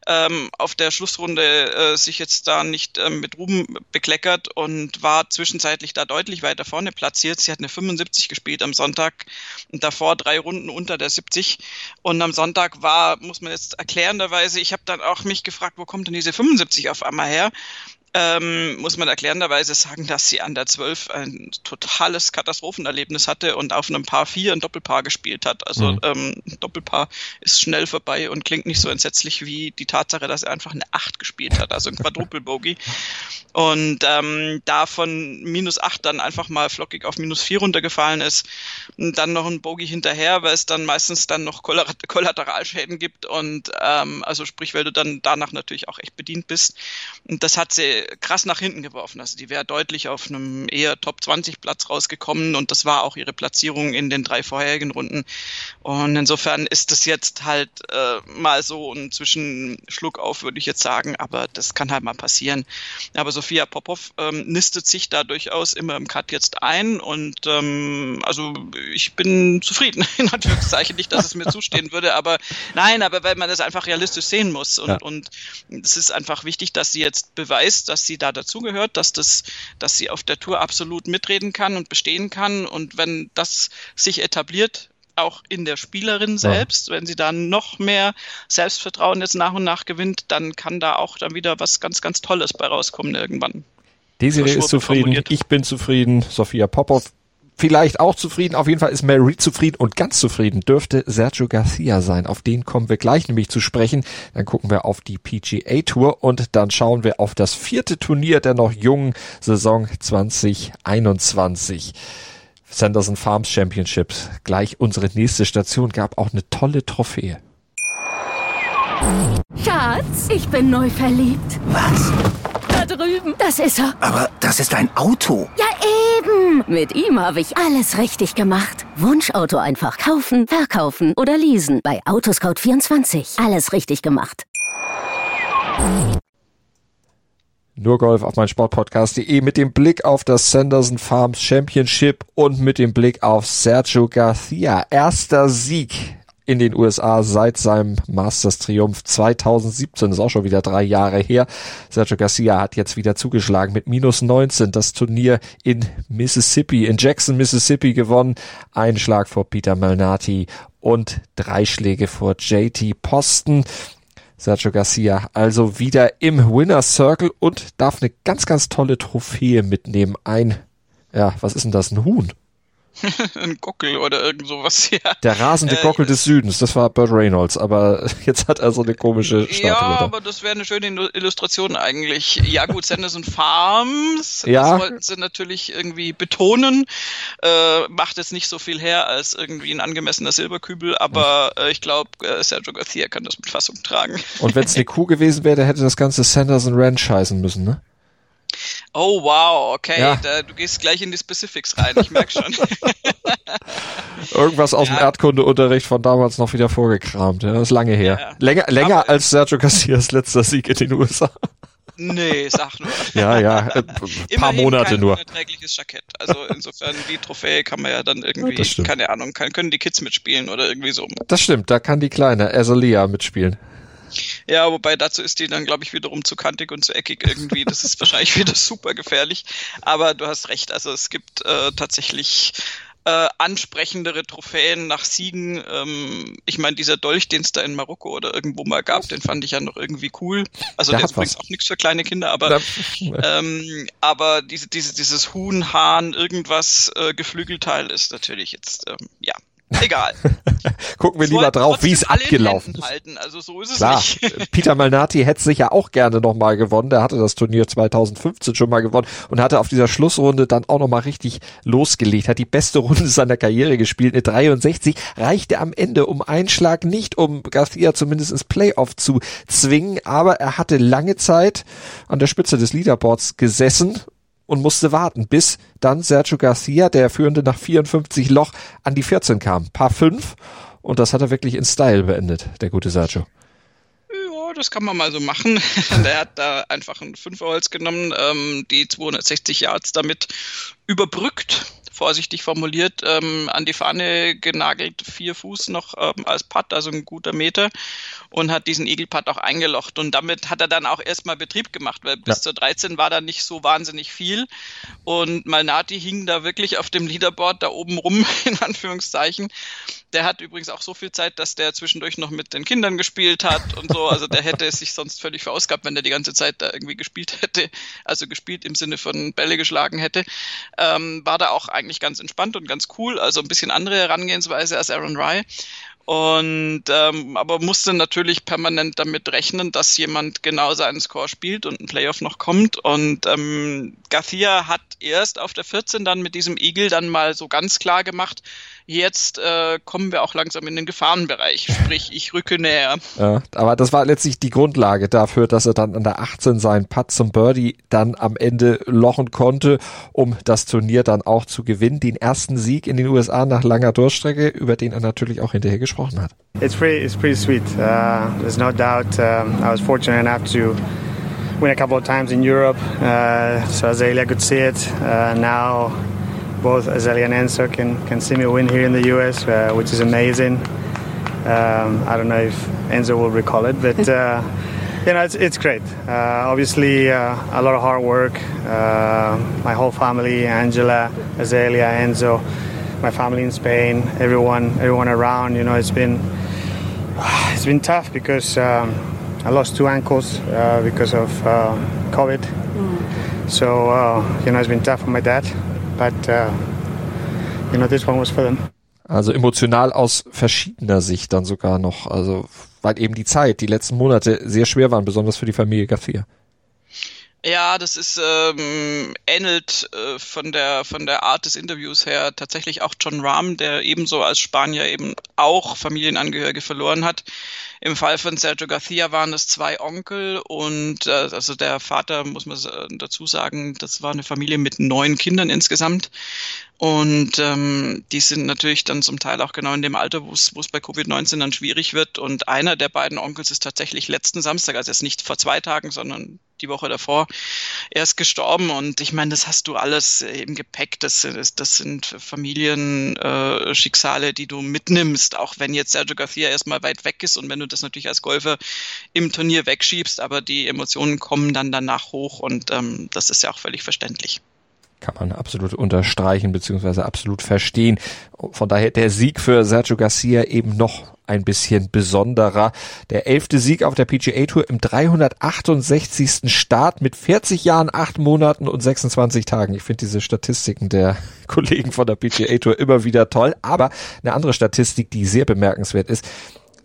ähm, auf der Schlussrunde äh, sich jetzt da nicht ähm, mit Ruben bekleckert und war zwischenzeitlich da deutlich weiter vorne platziert. Sie hat eine 75 gespielt am Sonntag und davor drei Runden unter der 70. Und am Sonntag war, muss man jetzt erklärenderweise, ich habe dann auch mich gefragt, wo kommt denn diese 75 auf einmal her? Ähm, muss man erklärenderweise sagen, dass sie an der 12 ein totales Katastrophenerlebnis hatte und auf einem Paar 4 ein Doppelpaar gespielt hat. Also mhm. ähm, ein Doppelpaar ist schnell vorbei und klingt nicht so entsetzlich wie die Tatsache, dass er einfach eine 8 gespielt hat, also ein Quadruple-Bogey. und ähm, da von minus 8 dann einfach mal flockig auf minus 4 runtergefallen ist. Und dann noch ein Bogey hinterher, weil es dann meistens dann noch Kollateralschäden gibt und ähm, also sprich, weil du dann danach natürlich auch echt bedient bist. Und das hat sie krass nach hinten geworfen. Also die wäre deutlich auf einem eher Top 20 Platz rausgekommen und das war auch ihre Platzierung in den drei vorherigen Runden. Und insofern ist das jetzt halt äh, mal so ein Zwischenschluck auf, würde ich jetzt sagen, aber das kann halt mal passieren. Aber Sophia Popov ähm, nistet sich da durchaus immer im Cut jetzt ein und ähm, also ich bin zufrieden, in Anführungszeichen. Nicht, dass es mir zustehen würde, aber nein, aber weil man das einfach realistisch sehen muss und, ja. und es ist einfach wichtig, dass sie jetzt beweist, dass dass sie da dazugehört, dass das, dass sie auf der Tour absolut mitreden kann und bestehen kann. Und wenn das sich etabliert, auch in der Spielerin selbst, ja. wenn sie da noch mehr Selbstvertrauen jetzt nach und nach gewinnt, dann kann da auch dann wieder was ganz, ganz Tolles bei rauskommen irgendwann. Desiree ist zufrieden, formuliert. ich bin zufrieden, Sophia Popov vielleicht auch zufrieden. Auf jeden Fall ist Mary Reed zufrieden und ganz zufrieden dürfte Sergio Garcia sein. Auf den kommen wir gleich nämlich zu sprechen. Dann gucken wir auf die PGA Tour und dann schauen wir auf das vierte Turnier der noch jungen Saison 2021. Sanderson Farms Championships. Gleich unsere nächste Station gab auch eine tolle Trophäe. Schatz, ich bin neu verliebt. Was? Da drüben. Das ist er. Aber das ist ein Auto. Ja, eben. Mit ihm habe ich alles richtig gemacht. Wunschauto einfach kaufen, verkaufen oder leasen. Bei Autoscout24. Alles richtig gemacht. Nur Golf auf mein Sportpodcast.de mit dem Blick auf das Sanderson Farms Championship und mit dem Blick auf Sergio Garcia. Erster Sieg in den USA seit seinem Masters Triumph 2017. ist auch schon wieder drei Jahre her. Sergio Garcia hat jetzt wieder zugeschlagen mit minus 19 das Turnier in Mississippi, in Jackson, Mississippi gewonnen. Ein Schlag vor Peter Malnati und drei Schläge vor JT Posten. Sergio Garcia also wieder im Winner's Circle und darf eine ganz, ganz tolle Trophäe mitnehmen. Ein, ja, was ist denn das? Ein Huhn. ein Gockel oder irgend sowas, ja. Der rasende äh, Gockel des Südens, das war Burt Reynolds, aber jetzt hat er so eine komische Statue. Ja, aber das wäre eine schöne Illustration eigentlich. Ja gut, Sanderson Farms, ja. das wollten sie natürlich irgendwie betonen. Äh, macht jetzt nicht so viel her als irgendwie ein angemessener Silberkübel, aber äh, ich glaube, äh, Sergio Garcia kann das mit Fassung tragen. Und wenn es eine Kuh gewesen wäre, hätte das ganze Sanderson Ranch heißen müssen, ne? Oh wow, okay, ja. da, du gehst gleich in die Specifics rein, ich merke schon. Irgendwas aus ja. dem Erdkundeunterricht von damals noch wieder vorgekramt, ja, das ist lange her. Ja. Länger, länger Aber, als Sergio Garcias letzter Sieg in den USA. Nee, sag nur. ja, ja, äh, paar Monate nur. unerträgliches Jackett. Also insofern, die Trophäe kann man ja dann irgendwie, keine Ahnung, kann, können die Kids mitspielen oder irgendwie so. Das stimmt, da kann die kleine Azalia mitspielen. Ja, wobei dazu ist die dann, glaube ich, wiederum zu kantig und zu eckig irgendwie. Das ist wahrscheinlich wieder super gefährlich. Aber du hast recht, also es gibt äh, tatsächlich äh, ansprechendere Trophäen nach Siegen. Ähm, ich meine, dieser Dolch, den es da in Marokko oder irgendwo mal gab, den fand ich ja noch irgendwie cool. Also Der der, ist übrigens auch nichts für kleine Kinder, aber ähm, aber diese, diese, dieses Huhn, Hahn, irgendwas äh, Geflügelteil ist natürlich jetzt, ähm, ja, egal. Gucken wir lieber drauf, wie es abgelaufen ist. Also so ist es Klar, nicht. Peter Malnati hätte sich ja auch gerne nochmal gewonnen. Der hatte das Turnier 2015 schon mal gewonnen und hatte auf dieser Schlussrunde dann auch nochmal richtig losgelegt. Hat die beste Runde seiner Karriere gespielt. Eine 63 reichte am Ende um einen Schlag nicht, um Garcia zumindest ins Playoff zu zwingen. Aber er hatte lange Zeit an der Spitze des Leaderboards gesessen und musste warten, bis dann Sergio Garcia, der Führende nach 54 Loch, an die 14 kam. Paar 5 und das hat er wirklich in Style beendet, der gute Sergio. Ja, das kann man mal so machen. Der hat da einfach ein Fünferholz genommen, ähm, die 260 Yards damit überbrückt, vorsichtig formuliert, ähm, an die Fahne genagelt, vier Fuß noch ähm, als Putt, also ein guter Meter, und hat diesen Eagle-Putt auch eingelocht. Und damit hat er dann auch erstmal Betrieb gemacht, weil bis Ja. zur 13 war da nicht so wahnsinnig viel. Und Malnati hing da wirklich auf dem Leaderboard da oben rum, in Anführungszeichen. Der hat übrigens auch so viel Zeit, dass der zwischendurch noch mit den Kindern gespielt hat und so. Also der hätte sich sonst völlig verausgabt, wenn der die ganze Zeit da irgendwie gespielt hätte. Also gespielt im Sinne von Bälle geschlagen hätte. Ähm, war da auch eigentlich ganz entspannt und ganz cool. Also ein bisschen andere Herangehensweise als Aaron Rye. Und ähm, aber musste natürlich permanent damit rechnen, dass jemand genau seinen Score spielt und ein Playoff noch kommt. Und ähm, Garcia hat erst auf der 14 dann mit diesem Eagle dann mal so ganz klar gemacht, jetzt äh, kommen wir auch langsam in den Gefahrenbereich, sprich ich rücke näher. Ja, aber das war letztlich die Grundlage dafür, dass er dann an der 18 seinen Putt zum Birdie dann am Ende lochen konnte, um das Turnier dann auch zu gewinnen. Den ersten Sieg in den USA nach langer Durchstrecke, über den er natürlich auch hinterher gesprochen hat. It's pretty, it's pretty sweet. Uh, there's no doubt. Um, I was fortunate enough to win a couple of times in Europe, uh, so Azalea could see it. Uh, now, both Azalea and Enzo can, can see me win here in the US, uh, which is amazing. Um, I don't know if Enzo will recall it, but uh, you know, it's, it's great. Uh, obviously, uh, a lot of hard work. Uh, my whole family, Angela, Azalea, Enzo, my family in Spain, everyone, everyone around. You know, it's been it's been tough because um, I lost two ankles uh, because of uh, COVID. So uh, you know, it's been tough for my dad, but uh, you know, this one was for them. Also emotional aus verschiedener Sicht dann sogar noch, also weil eben die Zeit, die letzten Monate sehr schwer waren, besonders für die Familie Garcia. Ja, das ist ähm, ähnelt äh, von der von der Art des Interviews her tatsächlich auch John Rahm, der ebenso als Spanier eben auch Familienangehörige verloren hat. Im Fall von Sergio Garcia waren es zwei Onkel und äh, also der Vater muss man äh, dazu sagen, das war eine Familie mit neun Kindern insgesamt. Und ähm, die sind natürlich dann zum Teil auch genau in dem Alter, wo es bei Covid-19 dann schwierig wird. Und einer der beiden Onkels ist tatsächlich letzten Samstag, also jetzt nicht vor zwei Tagen, sondern die Woche davor, erst gestorben. Und ich meine, das hast du alles im Gepäck. Das, das, sind Familienschicksale, äh, die du mitnimmst, auch wenn jetzt Sergio Garcia erstmal weit weg ist und wenn du das natürlich als Golfer im Turnier wegschiebst, aber die Emotionen kommen dann danach hoch und ähm, das ist ja auch völlig verständlich kann man absolut unterstreichen bzw. absolut verstehen. Von daher der Sieg für Sergio Garcia eben noch ein bisschen besonderer. Der elfte Sieg auf der PGA Tour im 368. Start mit 40 Jahren, 8 Monaten und 26 Tagen. Ich finde diese Statistiken der Kollegen von der PGA Tour immer wieder toll. Aber eine andere Statistik, die sehr bemerkenswert ist,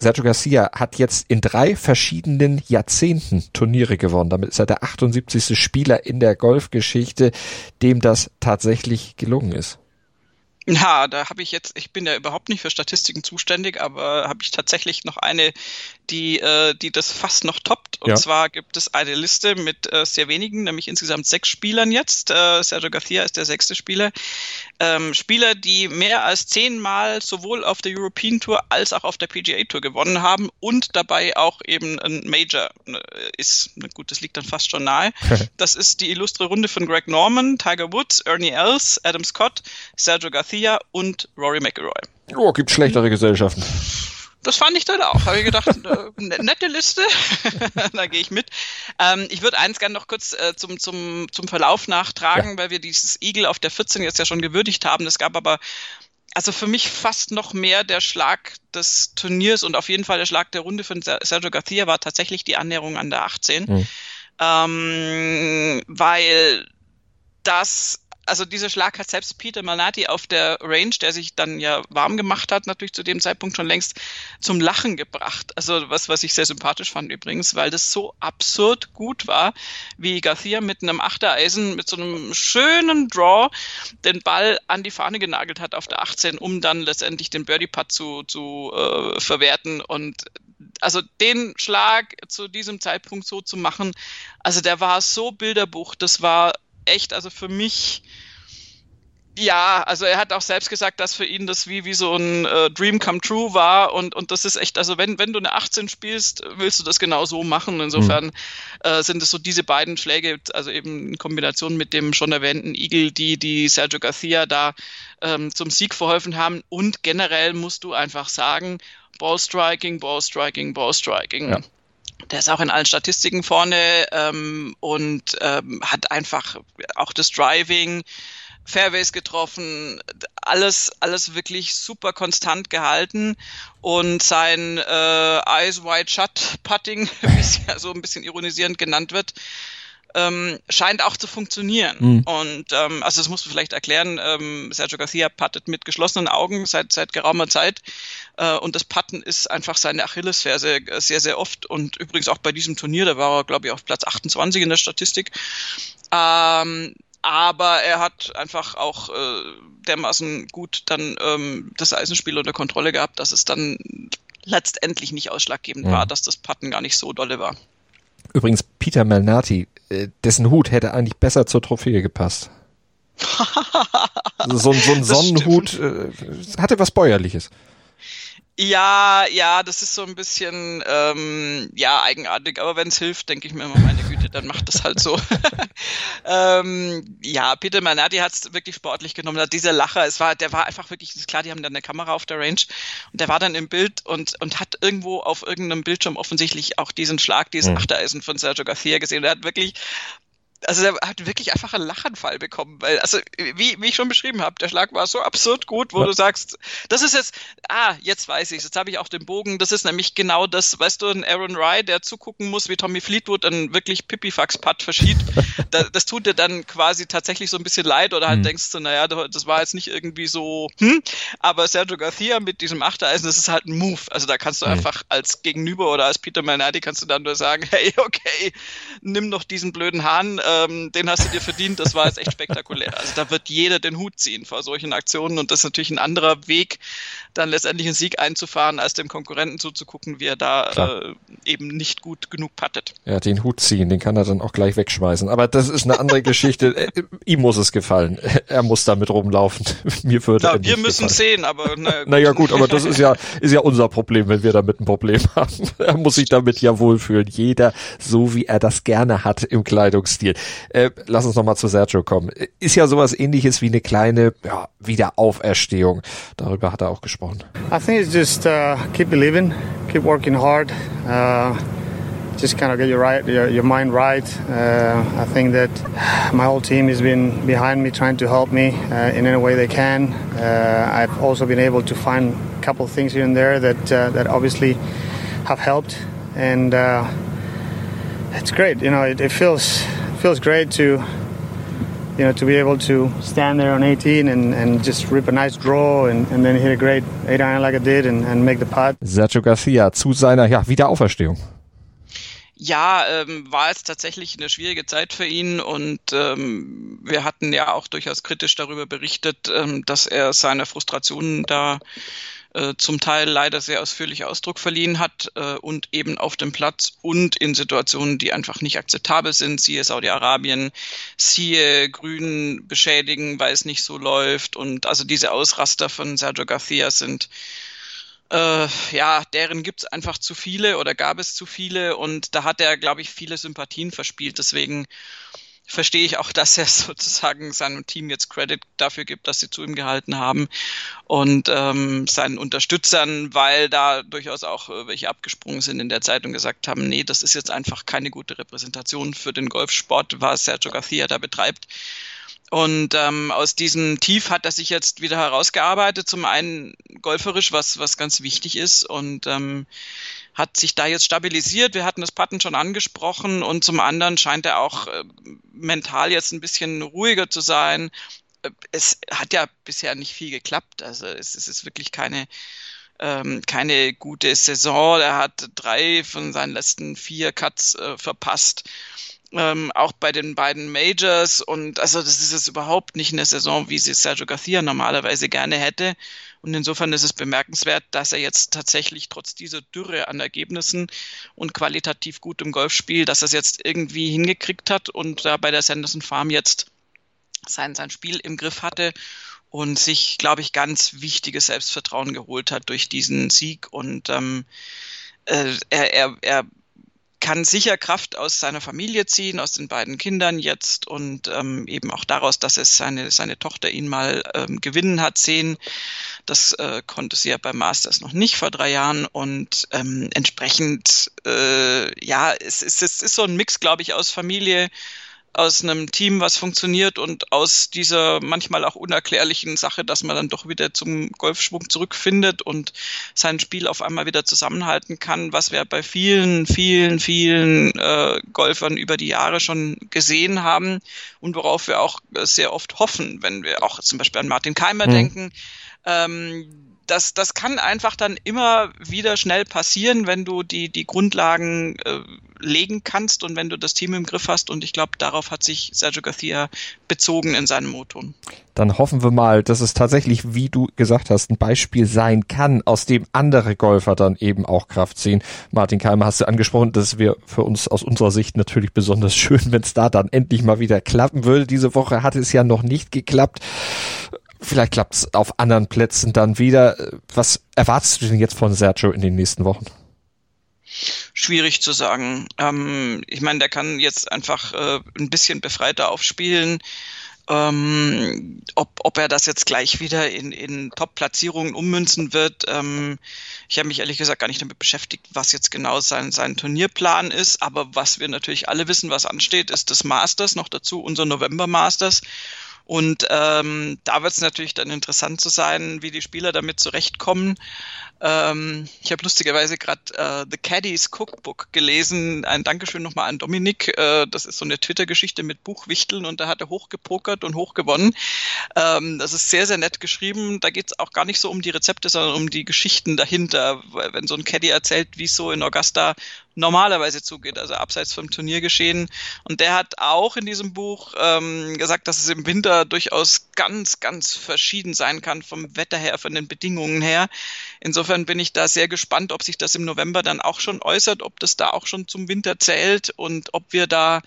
Sergio Garcia hat jetzt in drei verschiedenen Jahrzehnten Turniere gewonnen. Damit ist er der 78. Spieler in der Golfgeschichte, dem das tatsächlich gelungen ist. Ja, da habe ich jetzt, ich bin ja überhaupt nicht für Statistiken zuständig, aber habe ich tatsächlich noch eine, die, äh, die das fast noch toppt. Und Ja. zwar gibt es eine Liste mit äh, sehr wenigen, nämlich insgesamt sechs Spielern jetzt. Äh, Sergio Garcia ist der sechste Spieler. Ähm, Spieler, die mehr als zehnmal sowohl auf der European Tour als auch auf der PGA Tour gewonnen haben und dabei auch eben ein Major äh, ist. Na Gut, das liegt dann fast schon nahe. Das ist die illustre Runde von Greg Norman, Tiger Woods, Ernie Els, Adam Scott, Sergio Garcia und Rory McIlroy. Oh, gibt schlechtere Gesellschaften. Das fand ich dann auch. Habe ich gedacht, äh, ne- nette Liste. da gehe ich mit. Ähm, ich würde eins gerne noch kurz äh, zum, zum, zum Verlauf nachtragen, weil wir dieses Eagle auf der 14 jetzt ja schon gewürdigt haben. Es gab aber also für mich fast noch mehr der Schlag des Turniers und auf jeden Fall der Schlag der Runde von Ser- Sergio Garcia war tatsächlich die Annäherung an der 18. Mhm. Ähm, weil das, also dieser Schlag hat selbst Peter Malnati auf der Range, der sich dann ja warm gemacht hat, natürlich zu dem Zeitpunkt schon längst zum Lachen gebracht. Also was, was ich sehr sympathisch fand übrigens, weil das so absurd gut war, wie Garcia mit einem Achtereisen, mit so einem schönen Draw den Ball an die Fahne genagelt hat auf der 18, um dann letztendlich den Birdie-Putt zu, zu äh, verwerten und also den Schlag zu diesem Zeitpunkt so zu machen, also der war so Bilderbuch, das war echt, also für mich, ja, also er hat auch selbst gesagt, dass für ihn das wie, wie so ein äh, Dream come true war und, und das ist echt, also wenn, wenn du eine 18 spielst, willst du das genau so machen. Insofern äh, sind es so diese beiden Schläge, also eben in Kombination mit dem schon erwähnten Eagle, die, die Sergio Garcia da ähm, zum Sieg verholfen haben und generell musst du einfach sagen, Ballstriking, Ballstriking, Ballstriking. Ja. Der ist auch in allen Statistiken vorne ähm, und ähm, hat einfach auch das Driving, Fairways getroffen, alles, alles wirklich super konstant gehalten. Und sein äh, Eyes Wide Shut Putting, wie es ja so ein bisschen ironisierend genannt wird, ähm, scheint auch zu funktionieren. Mhm. Und ähm, also das musst du vielleicht erklären, ähm, Sergio Garcia puttet mit geschlossenen Augen seit, seit geraumer Zeit äh, und das Putten ist einfach seine Achillesferse sehr, sehr oft und übrigens auch bei diesem Turnier, da war er glaube ich auf Platz 28 in der Statistik. Ähm, aber er hat einfach auch äh, dermaßen gut dann ähm, das Eisenspiel unter Kontrolle gehabt, dass es dann letztendlich nicht ausschlaggebend Mhm. war, dass das Putten gar nicht so dolle war. Übrigens, Peter Malnati, äh, dessen Hut hätte eigentlich besser zur Trophäe gepasst. So, ein- so ein Sonnenhut äh, hatte was Bäuerliches. Ja, ja, das ist so ein bisschen ähm, ja eigenartig, aber wenn es hilft, denke ich mir immer, meine Güte, dann macht das halt so. ähm, ja, Peter Manati hat es wirklich sportlich genommen. Dieser Lacher, es war, der war einfach wirklich, ist klar, die haben dann eine Kamera auf der Range und der war dann im Bild und und hat irgendwo auf irgendeinem Bildschirm offensichtlich auch diesen Schlag, diesen Mhm. Achtereisen von Sergio Garcia gesehen. Er hat wirklich also er hat wirklich einfach einen Lachanfall bekommen, weil, also wie, wie ich schon beschrieben habe, der Schlag war so absurd gut, wo Ja. du sagst, das ist jetzt, ah, jetzt weiß ich jetzt habe ich auch den Bogen, das ist nämlich genau das, weißt du, ein Aaron Rye, der zugucken muss, wie Tommy Fleetwood einen wirklich Pipifax-Putt verschiebt, da, das tut dir dann quasi tatsächlich so ein bisschen leid oder halt Mhm. denkst du, naja, das war jetzt nicht irgendwie so, hm, aber Sergio Garcia mit diesem Achtereisen, das ist halt ein Move, also da kannst du Mhm. einfach als Gegenüber oder als Peter Malnati kannst du dann nur sagen, hey, okay, nimm doch diesen blöden Hahn, ähm, den hast du dir verdient, das war jetzt echt spektakulär. Also da wird jeder den Hut ziehen vor solchen Aktionen und das ist natürlich ein anderer Weg, dann letztendlich einen Sieg einzufahren, als dem Konkurrenten zuzugucken, wie er da Klar. äh, eben nicht gut genug puttet. Ja, den Hut ziehen, den kann er dann auch gleich wegschmeißen. Aber das ist eine andere Geschichte. Äh, Ihm muss es gefallen. Er muss damit rumlaufen. Mir würde er wir müssen gefallen. sehen, aber na, Naja gut, aber das ist ja, ist ja unser Problem, wenn wir damit ein Problem haben. Er muss sich damit ja wohlfühlen. Jeder so, wie er das gerne hat im Kleidungsstil. Äh, lass uns nochmal zu Sergio kommen. Ist ja sowas ähnliches wie eine kleine ja, Wiederauferstehung. Darüber hat er auch gesprochen. I think it's just uh, keep believing, keep working hard, uh, just kind of get your right, your, your mind right. Uh, I think that my whole team has been behind me, trying to help me uh, in any way they can. Uh, I've also been able to find a couple of things here and there that uh, that obviously have helped, and uh, it's great. You know, it, it feels feels great to you know, to be able to stand there on 18 and, and just rip a nice draw and, and then hit a great 8 iron like I did and, and make the putt. Sergio Garcia zu seiner ja, Wiederauferstehung. ja, ähm, war es tatsächlich eine schwierige Zeit für ihn und ähm, wir hatten ja auch durchaus kritisch darüber berichtet, ähm, dass er seine Frustrationen da äh, zum Teil leider sehr ausführlich Ausdruck verliehen hat äh, und eben auf dem Platz und in Situationen, die einfach nicht akzeptabel sind, siehe Saudi-Arabien, siehe Grün beschädigen, weil es nicht so läuft und also diese Ausraster von Sergio Garcia sind äh, ja, deren gibt's einfach zu viele oder gab es zu viele und da hat er, glaube ich, viele Sympathien verspielt. Deswegen verstehe ich auch, dass er sozusagen seinem Team jetzt Credit dafür gibt, dass sie zu ihm gehalten haben und ähm, seinen Unterstützern, weil da durchaus auch äh, welche abgesprungen sind in der Zeit und gesagt haben, nee, das ist jetzt einfach keine gute Repräsentation für den Golfsport, was Sergio Garcia da betreibt. Und ähm, aus diesem Tief hat er sich jetzt wieder herausgearbeitet. Zum einen golferisch, was, was ganz wichtig ist und ähm, hat sich da jetzt stabilisiert. Wir hatten das Patten schon angesprochen und zum anderen scheint er auch äh, mental jetzt ein bisschen ruhiger zu sein. Äh, es hat ja bisher nicht viel geklappt. Also es, es ist wirklich keine ähm, keine gute Saison. Er hat drei von seinen letzten vier Cuts äh, verpasst ähm, auch bei den beiden Majors und also das ist jetzt überhaupt nicht eine Saison, wie sie Sergio Garcia normalerweise gerne hätte. Und insofern ist es bemerkenswert, dass er jetzt tatsächlich trotz dieser Dürre an Ergebnissen und qualitativ gutem Golfspiel, dass er es jetzt irgendwie hingekriegt hat und da bei der Sanderson Farm jetzt sein, sein Spiel im Griff hatte und sich, glaube ich, ganz wichtiges Selbstvertrauen geholt hat durch diesen Sieg. Und ähm, äh, er, er, er kann sicher Kraft aus seiner Familie ziehen, aus den beiden Kindern jetzt und ähm, eben auch daraus, dass es seine, seine Tochter ihn mal ähm, gewinnen hat sehen. Das äh, konnte sie ja beim Masters noch nicht vor drei Jahren und ähm, entsprechend, äh, ja, es, es, es ist so ein Mix, glaube ich, aus Familie, aus einem Team, was funktioniert und aus dieser manchmal auch unerklärlichen Sache, dass man dann doch wieder zum Golfschwung zurückfindet und sein Spiel auf einmal wieder zusammenhalten kann, was wir bei vielen, vielen, vielen äh, Golfern über die Jahre schon gesehen haben und worauf wir auch sehr oft hoffen, wenn wir auch zum Beispiel an Martin Keimer mhm. denken. Ähm, das, das kann einfach dann immer wieder schnell passieren, wenn du die, die Grundlagen äh, legen kannst und wenn du das Team im Griff hast. Und ich glaube, darauf hat sich Sergio Garcia bezogen in seinem Moton. Dann hoffen wir mal, dass es tatsächlich, wie du gesagt hast, ein Beispiel sein kann, aus dem andere Golfer dann eben auch Kraft ziehen. Martin Keimer hast du angesprochen, das wäre für uns aus unserer Sicht natürlich besonders schön, wenn es da dann endlich mal wieder klappen würde. Diese Woche hat es ja noch nicht geklappt. Vielleicht klappt es auf anderen Plätzen dann wieder. Was erwartest du denn jetzt von Sergio in den nächsten Wochen? Schwierig zu sagen. Ähm, ich meine, der kann jetzt einfach äh, ein bisschen befreiter aufspielen. Ähm, ob, ob er das jetzt gleich wieder in, in Top-Platzierungen ummünzen wird. Ähm, ich habe mich ehrlich gesagt gar nicht damit beschäftigt, was jetzt genau sein, sein Turnierplan ist. Aber was wir natürlich alle wissen, was ansteht, ist das Masters, noch dazu unser November Masters. Und ähm, da wird es natürlich dann interessant zu sein, wie die Spieler damit zurechtkommen. Ähm, ich habe lustigerweise gerade äh, The Caddies Cookbook gelesen. Ein Dankeschön nochmal an Dominik. Äh, das ist so eine Twitter-Geschichte mit Buchwichteln und da hat er hochgepokert und hochgewonnen. Ähm, das ist sehr, sehr nett geschrieben. Da geht es auch gar nicht so um die Rezepte, sondern um die Geschichten dahinter. Wenn so ein Caddy erzählt, wie es so in Augusta normalerweise zugeht, also abseits vom Turniergeschehen. Und der hat auch in diesem Buch ähm, gesagt, dass es im Winter durchaus ganz, ganz verschieden sein kann vom Wetter her, von den Bedingungen her. Insofern bin ich da sehr gespannt, ob sich das im November dann auch schon äußert, ob das da auch schon zum Winter zählt und ob wir da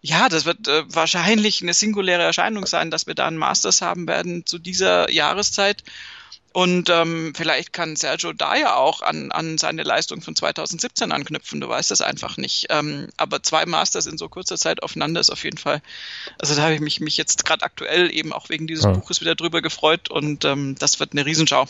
ja, das wird äh, wahrscheinlich eine singuläre Erscheinung sein, dass wir da einen Masters haben werden zu dieser Jahreszeit. Und ähm, vielleicht kann Sergio da ja auch an, an seine Leistung von 2017 anknüpfen. Du weißt es einfach nicht. Ähm, aber zwei Masters in so kurzer Zeit aufeinander ist auf jeden Fall. Also da habe ich mich, mich jetzt gerade aktuell eben auch wegen dieses ja. Buches wieder drüber gefreut und ähm, das wird eine Riesenschau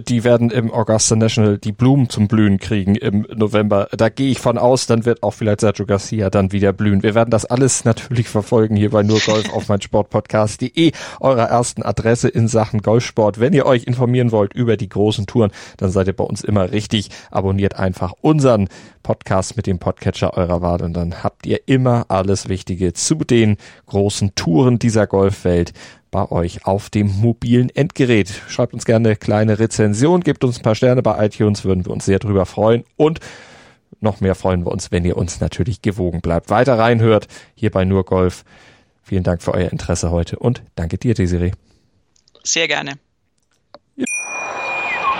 die werden im Augusta National die Blumen zum Blühen kriegen im November. Da gehe ich von aus, dann wird auch vielleicht Sergio Garcia dann wieder blühen. Wir werden das alles natürlich verfolgen hier bei nur Golf auf mein Sportpodcast.de, eurer ersten Adresse in Sachen Golfsport. Wenn ihr euch informieren wollt über die großen Touren, dann seid ihr bei uns immer richtig. Abonniert einfach unseren Podcast mit dem Podcatcher eurer Wahl und dann habt ihr immer alles Wichtige zu den großen Touren dieser Golfwelt bei euch auf dem mobilen Endgerät. Schreibt uns gerne eine kleine Rezension, gebt uns ein paar Sterne bei iTunes, würden wir uns sehr drüber freuen. Und noch mehr freuen wir uns, wenn ihr uns natürlich gewogen bleibt. Weiter reinhört hier bei Nur Golf. Vielen Dank für euer Interesse heute und danke dir, Desiree. Sehr gerne.